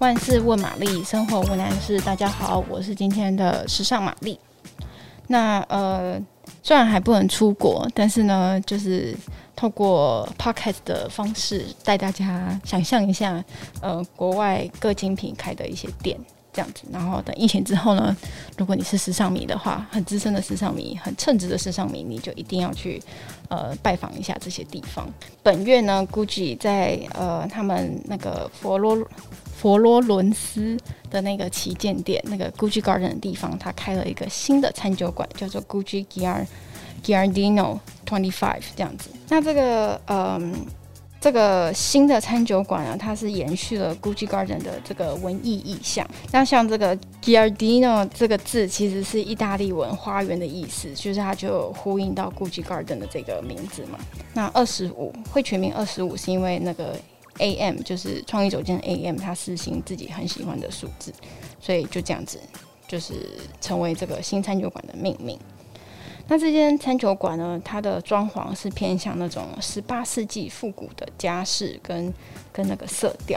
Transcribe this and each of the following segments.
万事问玛丽，生活无难事。大家好，我是今天的时尚玛丽。那呃，虽然还不能出国，但是呢，就是透过 p o c k e t 的方式带大家想象一下，呃，国外各精品开的一些店。这样子，然后等疫情之后呢，如果你是时尚迷的话，很资深的时尚迷，很称职的时尚迷，你就一定要去呃拜访一下这些地方。本月呢，Gucci 在呃他们那个佛罗佛罗伦斯的那个旗舰店，那个 Gucci Garden 的地方，他开了一个新的餐酒馆，叫做 Gucci Gar Gardino Twenty Five 这样子。那这个嗯。这个新的餐酒馆呢，它是延续了 Gucci Garden 的这个文艺意象。那像这个 Giardino 这个字，其实是意大利文“花园”的意思，就是它就呼应到 Gucci Garden 的这个名字嘛。那二十五会全名二十五，是因为那个 AM 就是创意酒店 AM，他私心自己很喜欢的数字，所以就这样子，就是成为这个新餐酒馆的命名。那这间餐酒馆呢，它的装潢是偏向那种十八世纪复古的家饰跟跟那个色调，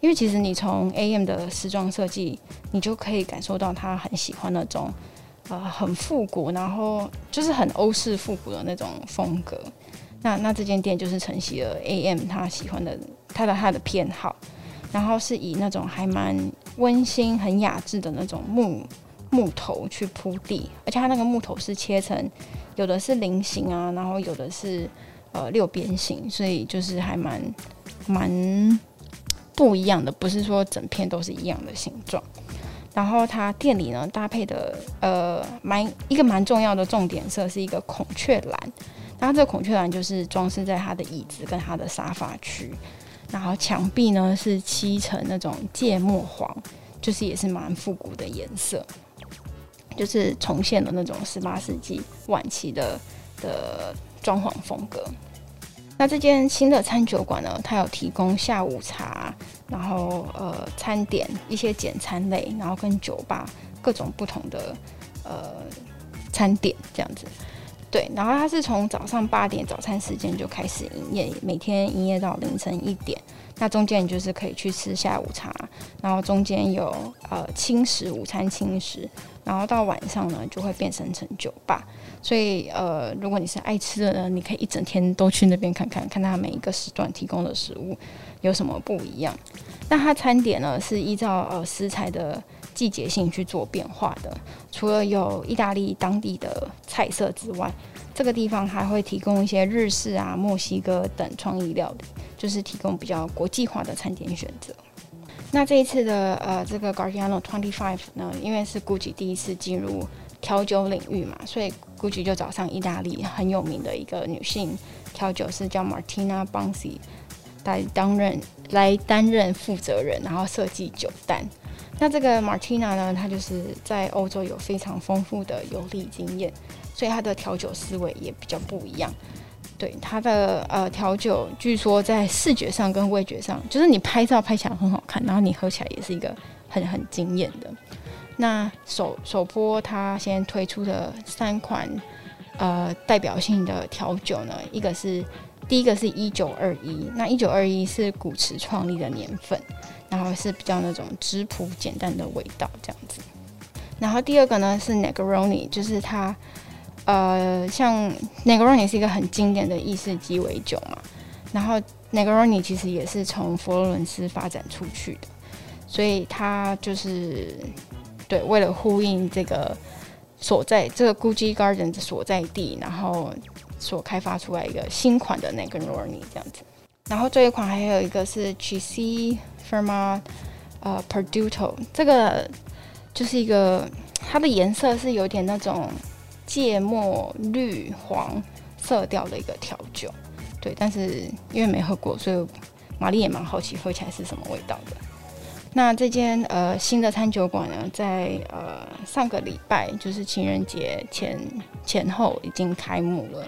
因为其实你从 AM 的时装设计，你就可以感受到他很喜欢那种呃很复古，然后就是很欧式复古的那种风格。那那这间店就是承袭了 AM 他喜欢的他的他的偏好，然后是以那种还蛮温馨、很雅致的那种木。木头去铺地，而且它那个木头是切成，有的是菱形啊，然后有的是呃六边形，所以就是还蛮蛮不一样的，不是说整片都是一样的形状。然后它店里呢搭配的呃蛮一个蛮重要的重点色是一个孔雀蓝，然后这个孔雀蓝就是装饰在它的椅子跟它的沙发区，然后墙壁呢是漆成那种芥末黄，就是也是蛮复古的颜色。就是重现了那种十八世纪晚期的的装潢风格。那这间新的餐酒馆呢，它有提供下午茶，然后呃餐点一些简餐类，然后跟酒吧各种不同的呃餐点这样子。对，然后它是从早上八点早餐时间就开始营业，每天营业到凌晨一点。那中间你就是可以去吃下午茶，然后中间有呃轻食，午餐轻食，然后到晚上呢就会变身成酒吧。所以呃，如果你是爱吃的人，你可以一整天都去那边看看，看它每一个时段提供的食物有什么不一样。那它餐点呢是依照呃食材的季节性去做变化的，除了有意大利当地的菜色之外，这个地方还会提供一些日式啊、墨西哥等创意料理。就是提供比较国际化的餐点选择。那这一次的呃这个 Giardino Twenty Five 呢，因为是 Gucci 第一次进入调酒领域嘛，所以 Gucci 就找上意大利很有名的一个女性调酒师叫 Martina Bonsi 来担任来担任负责人，然后设计酒单。那这个 Martina 呢，她就是在欧洲有非常丰富的游历经验，所以她的调酒思维也比较不一样。对它的呃调酒，据说在视觉上跟味觉上，就是你拍照拍起来很好看，然后你喝起来也是一个很很惊艳的。那首首波它先推出的三款呃代表性的调酒呢，一个是第一个是一九二一，那一九二一是古驰创立的年份，然后是比较那种质朴简单的味道这样子。然后第二个呢是 Negroni，就是它。呃，像 Negroni 是一个很经典的意式鸡尾酒嘛，然后 Negroni 其实也是从佛罗伦斯发展出去的，所以它就是对，为了呼应这个所在这个 Gucci Garden 的所在地，然后所开发出来一个新款的 Negroni 这样子。然后这一款还有一个是 G.C. Firma 呃 Perduto，这个就是一个它的颜色是有点那种。芥末绿黄色调的一个调酒，对，但是因为没喝过，所以玛丽也蛮好奇喝起来是什么味道的。那这间呃新的餐酒馆呢，在呃上个礼拜就是情人节前前后已经开幕了，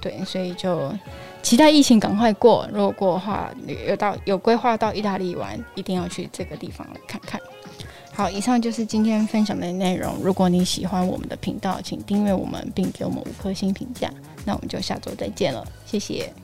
对，所以就期待疫情赶快过，如果过的话，有到有规划到意大利玩，一定要去这个地方来看看。好，以上就是今天分享的内容。如果你喜欢我们的频道，请订阅我们并给我们五颗星评价。那我们就下周再见了，谢谢。